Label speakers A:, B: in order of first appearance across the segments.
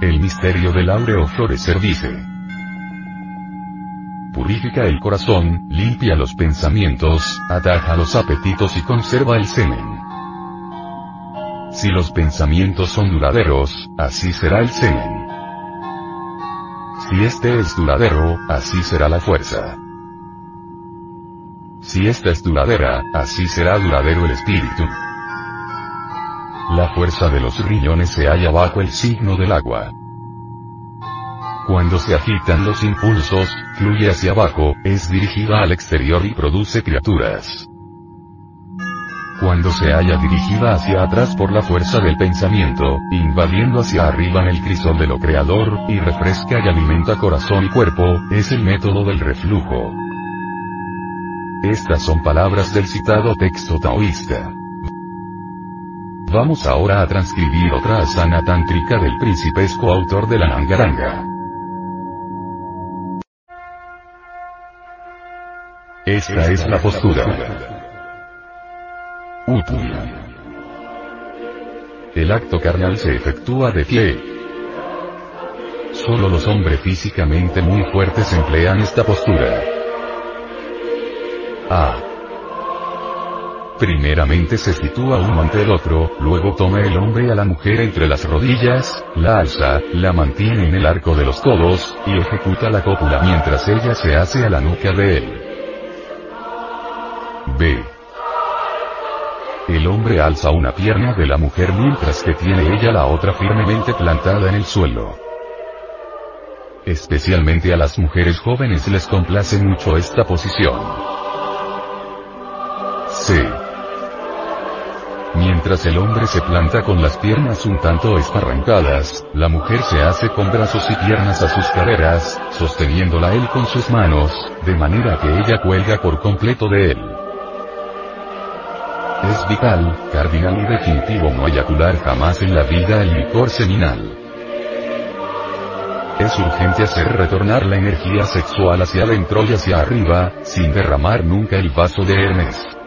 A: El misterio del áureo florecer dice. Purifica el corazón, limpia los pensamientos, ataja los apetitos y conserva el semen. Si los pensamientos son duraderos, así será el semen. Si este es duradero, así será la fuerza. Si esta es duradera, así será duradero el espíritu. La fuerza de los riñones se halla bajo el signo del agua. Cuando se agitan los impulsos, fluye hacia abajo, es dirigida al exterior y produce criaturas. Cuando se halla dirigida hacia atrás por la fuerza del pensamiento, invadiendo hacia arriba en el crisol de lo creador, y refresca y alimenta corazón y cuerpo, es el método del reflujo. Estas son palabras del citado texto taoísta. Vamos ahora a transcribir otra asana tántrica del principesco autor de la Nangaranga. Esta es la postura. Utuna. El acto carnal se efectúa de pie. Solo los hombres físicamente muy fuertes emplean esta postura. A. Primeramente se sitúa uno ante el otro, luego toma el hombre a la mujer entre las rodillas, la alza, la mantiene en el arco de los codos, y ejecuta la cópula mientras ella se hace a la nuca de él. B. El hombre alza una pierna de la mujer mientras que tiene ella la otra firmemente plantada en el suelo. Especialmente a las mujeres jóvenes les complace mucho esta posición. Mientras el hombre se planta con las piernas un tanto esparrancadas, la mujer se hace con brazos y piernas a sus caderas, sosteniéndola él con sus manos, de manera que ella cuelga por completo de él. Es vital, cardinal y definitivo no eyacular jamás en la vida el licor seminal. Es urgente hacer retornar la energía sexual hacia adentro y hacia arriba, sin derramar nunca el vaso de Hermes.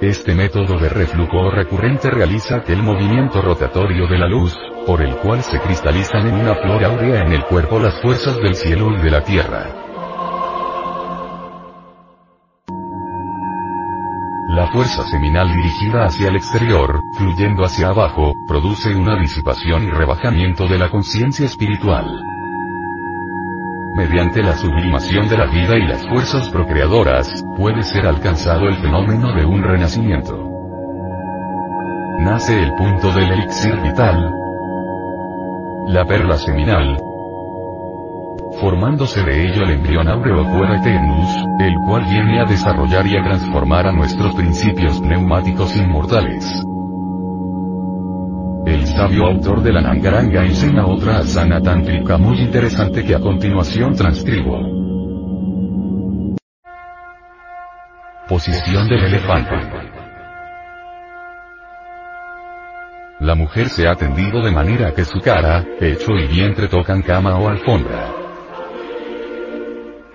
A: Este método de reflujo recurrente realiza aquel movimiento rotatorio de la luz, por el cual se cristalizan en una flor áurea en el cuerpo las fuerzas del cielo y de la tierra. La fuerza seminal dirigida hacia el exterior, fluyendo hacia abajo, produce una disipación y rebajamiento de la conciencia espiritual mediante la sublimación de la vida y las fuerzas procreadoras, puede ser alcanzado el fenómeno de un renacimiento. Nace el punto del elixir vital, la perla seminal, formándose de ello el embrión áureo eternus, el cual viene a desarrollar y a transformar a nuestros principios pneumáticos inmortales. El sabio autor de la Nangaranga enseña otra asana tántrica muy interesante que a continuación transcribo. Posición del elefante. La mujer se ha tendido de manera que su cara, pecho y vientre tocan cama o alfombra.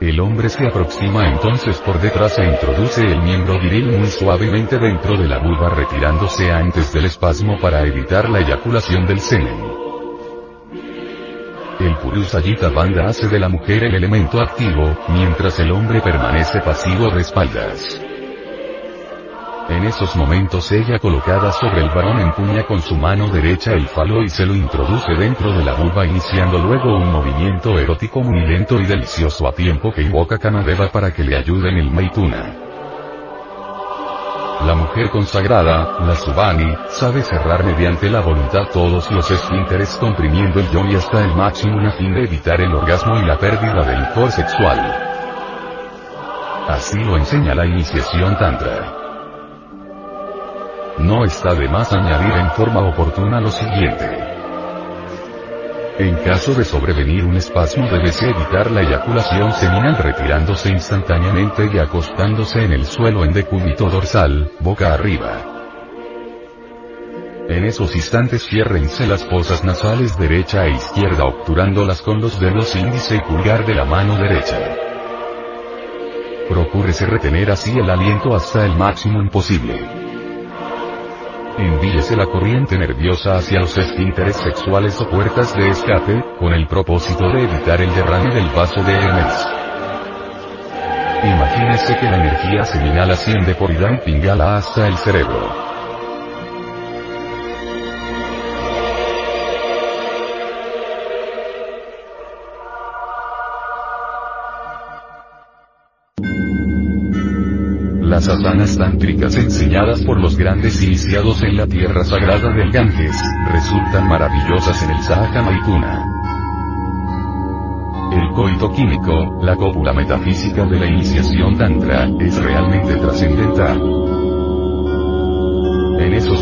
A: El hombre se aproxima entonces por detrás e introduce el miembro viril muy suavemente dentro de la vulva retirándose antes del espasmo para evitar la eyaculación del semen. El Purusayita Banda hace de la mujer el elemento activo, mientras el hombre permanece pasivo de espaldas. En esos momentos ella colocada sobre el varón empuña con su mano derecha el falo y se lo introduce dentro de la vulva iniciando luego un movimiento erótico muy lento y delicioso a tiempo que invoca Kanadeva para que le ayude en el Maituna. La mujer consagrada, la Subani, sabe cerrar mediante la voluntad todos los esfínteres comprimiendo el yoni hasta el máximo a fin de evitar el orgasmo y la pérdida del licor sexual. Así lo enseña la iniciación tantra. No está de más añadir en forma oportuna lo siguiente. En caso de sobrevenir un espasmo debes evitar la eyaculación seminal retirándose instantáneamente y acostándose en el suelo en decúbito dorsal, boca arriba. En esos instantes ciérrense las fosas nasales derecha e izquierda obturándolas con los dedos índice y pulgar de la mano derecha. Procúrese retener así el aliento hasta el máximo posible. Envíese la corriente nerviosa hacia los esfínteres sexuales o puertas de escape, con el propósito de evitar el derrame del vaso de Hermes. Imagínese que la energía seminal asciende por Idam Pingala hasta el cerebro. Asanas tántricas enseñadas por los grandes iniciados en la tierra sagrada del Ganges, resultan maravillosas en el Sahaja Maituna. El coito químico, la cópula metafísica de la iniciación tantra, es realmente trascendental.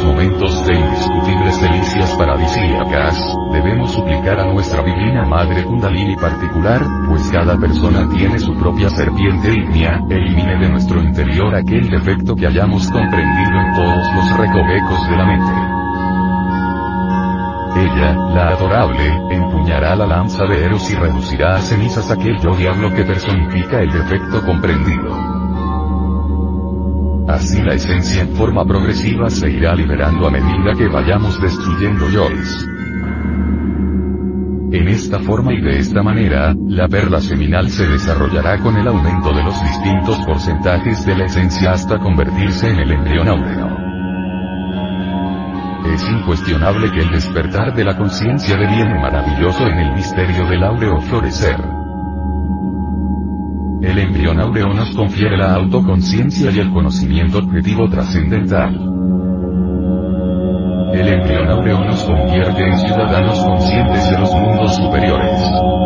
A: Momentos de indiscutibles delicias paradisíacas, debemos suplicar a nuestra divina Madre Kundalini particular, pues cada persona tiene su propia serpiente ígnea, elimine de nuestro interior aquel defecto que hayamos comprendido en todos los recovecos de la mente. Ella, la adorable, empuñará la lanza de Eros y reducirá a cenizas aquel yo diablo que personifica el defecto comprendido. Así la esencia en forma progresiva se irá liberando a medida que vayamos destruyendo yois. En esta forma y de esta manera, la perla seminal se desarrollará con el aumento de los distintos porcentajes de la esencia hasta convertirse en el embrión áureo. Es incuestionable que el despertar de la conciencia deviene maravilloso en el misterio del áureo florecer. El embrión áureo nos confiere la autoconciencia y el conocimiento objetivo trascendental. El embrión áureo nos convierte en ciudadanos conscientes de los mundos superiores.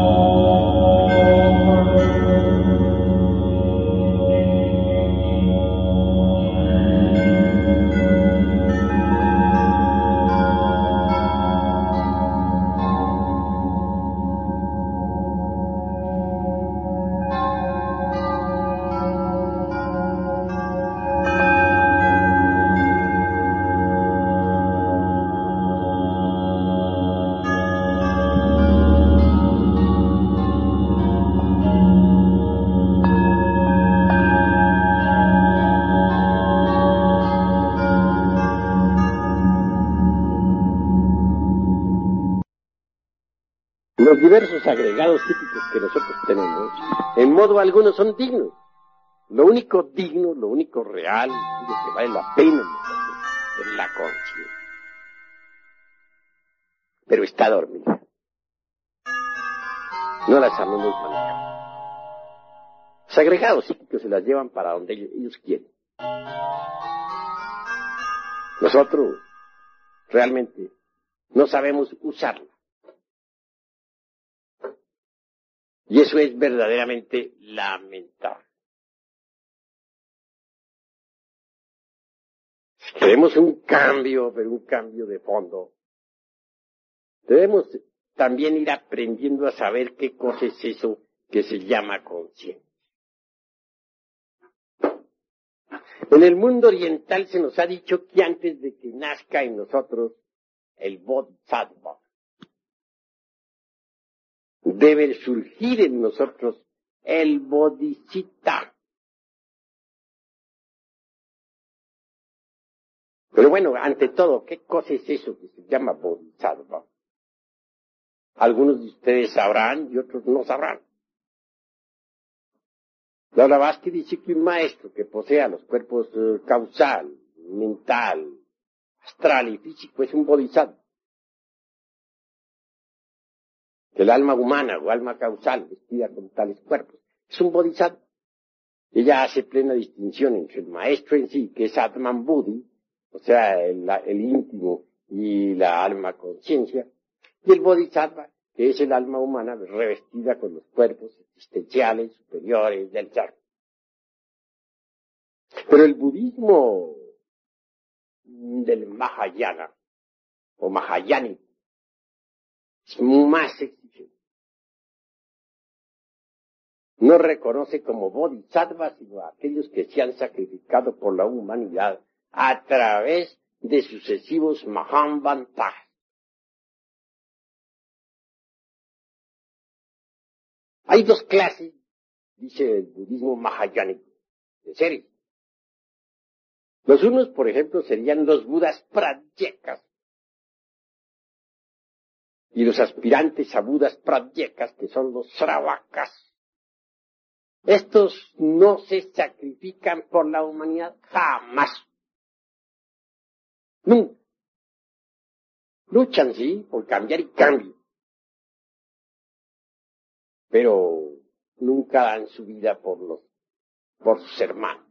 B: Diversos agregados típicos que nosotros tenemos, en modo alguno son dignos. Lo único digno, lo único real, lo que vale la pena es la conciencia. Pero está dormida. No la sabemos manejar. Los agregados psíquicos se las llevan para donde ellos quieren. Nosotros realmente no sabemos usarla. Y eso es verdaderamente lamentable. Si queremos un cambio, pero un cambio de fondo, debemos también ir aprendiendo a saber qué cosa es eso que se llama conciencia. En el mundo oriental se nos ha dicho que antes de que nazca en nosotros el Bodhisattva, debe surgir en nosotros el bodhicitta. Pero bueno, ante todo, ¿qué cosa es eso que se llama bodhisattva? Algunos de ustedes sabrán y otros no sabrán. La Blavatsky dice que un maestro que posea los cuerpos eh, causal, mental, astral y físico es un bodhisattva. El alma humana o alma causal vestida con tales cuerpos es un bodhisattva. Ella hace plena distinción entre el maestro en sí, que es Atman Buddhi, o sea, el, el íntimo y la alma conciencia, y el bodhisattva, que es el alma humana revestida con los cuerpos existenciales superiores del ser. Pero el budismo del Mahayana, o Mahayani, más exigente. No reconoce como bodhisattva sino a aquellos que se han sacrificado por la humanidad a través de sucesivos Mahambantas. Hay dos clases, dice el budismo mahayánico, de seres. Los unos, por ejemplo, serían los budas pradyekas y los aspirantes a budas pradyekas, que son los sravakas. Estos no se sacrifican por la humanidad jamás. Nunca. Luchan, sí, por cambiar y cambio. Pero nunca dan su vida por los, por sus hermanos.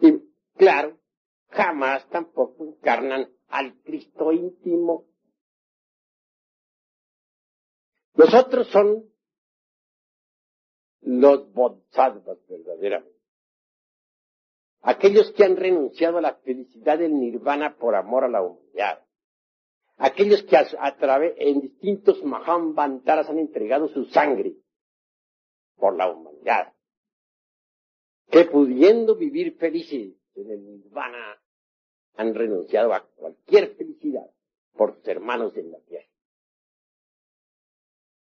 B: Y claro, jamás tampoco encarnan al Cristo íntimo. Los otros son los bodhisattvas verdaderamente. Aquellos que han renunciado a la felicidad del nirvana por amor a la humanidad. Aquellos que a, través, en distintos Mahambantaras han entregado su sangre por la humanidad que pudiendo vivir felices en el nirvana han renunciado a cualquier felicidad por sus hermanos en la tierra.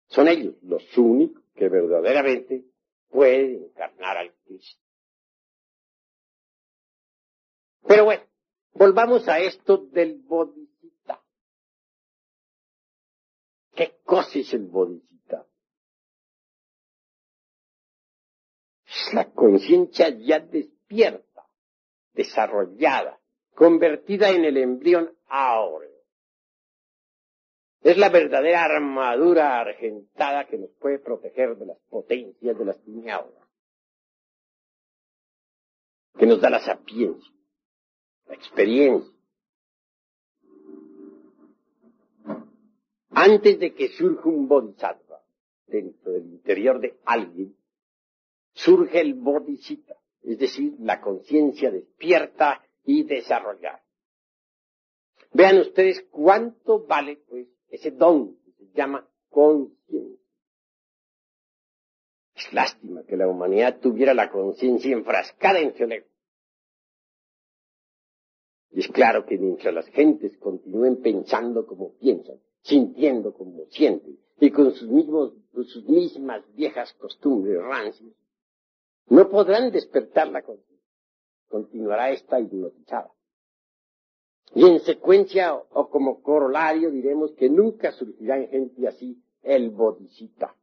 B: Son ellos los únicos que verdaderamente pueden encarnar al Cristo. Pero bueno, volvamos a esto del bodhisattva. ¿Qué cosa es el bodhisattva? la conciencia ya despierta, desarrollada, convertida en el embrión áureo. Es la verdadera armadura argentada que nos puede proteger de las potencias de las tinieblas, que nos da la sapiencia, la experiencia. Antes de que surja un bodhisattva dentro del interior de alguien, surge el bodhisattva, es decir, la conciencia despierta y desarrollada. Vean ustedes cuánto vale pues ese don que se llama conciencia. Es lástima que la humanidad tuviera la conciencia enfrascada en su ego. Y es claro que mientras las gentes continúen pensando como piensan, sintiendo como sienten, y con sus, mismos, con sus mismas viejas costumbres rancias, no podrán despertar la conciencia. Continuará esta hipnotizada. Y en secuencia o como corolario diremos que nunca surgirá en gente así el bodhisattva.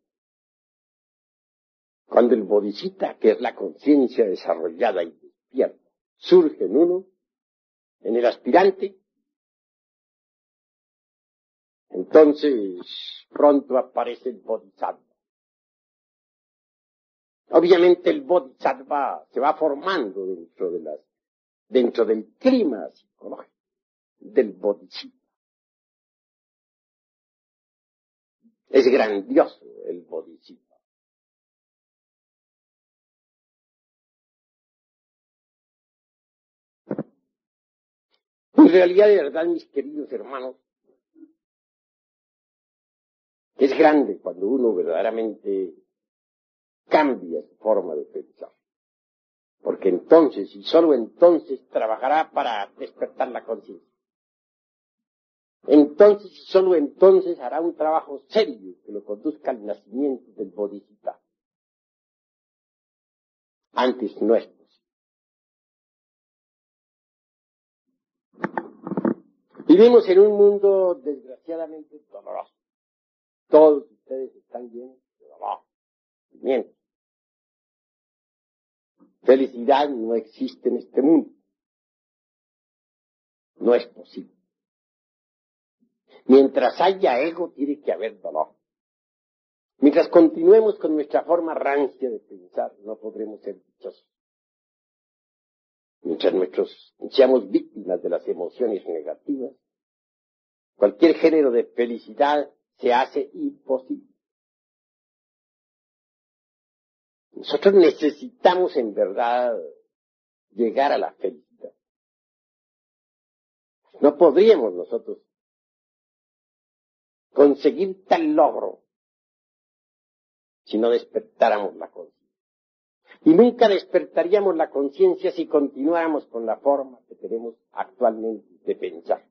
B: Cuando el bodhisattva, que es la conciencia desarrollada y despierta, surge en uno, en el aspirante, entonces pronto aparece el bodhisattva. Obviamente el bodhisattva se va formando dentro de las, dentro del clima psicológico del bodhisattva. Es grandioso el bodhisattva. En realidad, de verdad, mis queridos hermanos, es grande cuando uno verdaderamente cambia su forma de pensar. Porque entonces, y solo entonces, trabajará para despertar la conciencia. Entonces, y solo entonces, hará un trabajo serio que lo conduzca al nacimiento del Bodhisattva. Antes no es. Vivimos en un mundo desgraciadamente doloroso. Todos ustedes están llenos de dolor, sufrimiento. Felicidad no existe en este mundo. No es posible. Mientras haya ego, tiene que haber dolor. Mientras continuemos con nuestra forma rancia de pensar, no podremos ser dichosos. Mientras nuestros, seamos víctimas de las emociones negativas, cualquier género de felicidad se hace imposible. Nosotros necesitamos en verdad llegar a la felicidad. No podríamos nosotros conseguir tal logro si no despertáramos la conciencia. Y nunca despertaríamos la conciencia si continuáramos con la forma que tenemos actualmente de pensar.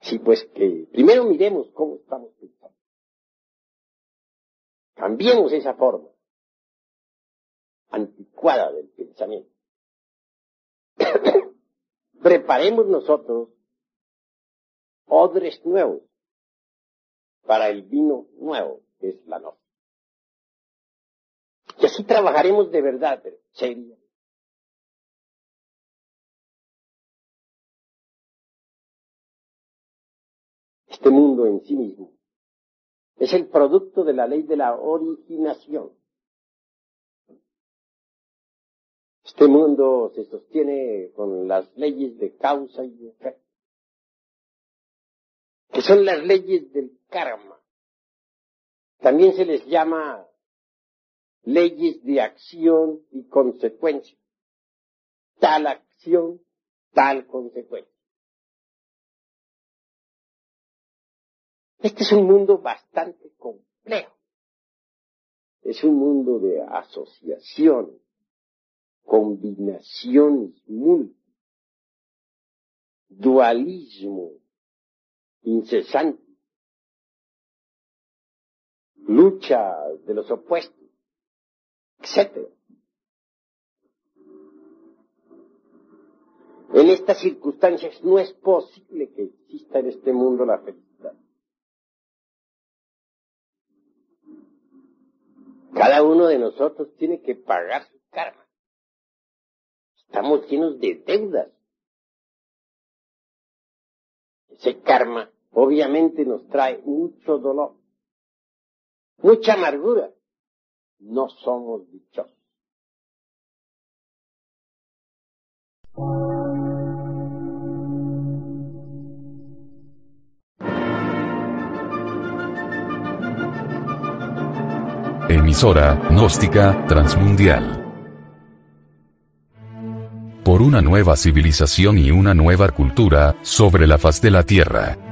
B: Sí, pues que primero miremos cómo estamos pensando. Cambiemos esa forma anticuada del pensamiento. Preparemos nosotros odres nuevos para el vino nuevo, que es la noche. Y así trabajaremos de verdad, pero. Este mundo en sí mismo es el producto de la ley de la originación. Este mundo se sostiene con las leyes de causa y efecto, que son las leyes del karma. También se les llama leyes de acción y consecuencia. Tal acción, tal consecuencia. Este es un mundo bastante complejo. Es un mundo de asociación, combinaciones múltiples, dualismo incesante, lucha de los opuestos, etc. En estas circunstancias no es posible que exista en este mundo la felicidad. Cada uno de nosotros tiene que pagar su karma. Estamos llenos de deudas. Ese karma obviamente nos trae mucho dolor, mucha amargura. No somos dichosos.
A: Emisora, gnóstica, transmundial. Por una nueva civilización y una nueva cultura, sobre la faz de la Tierra.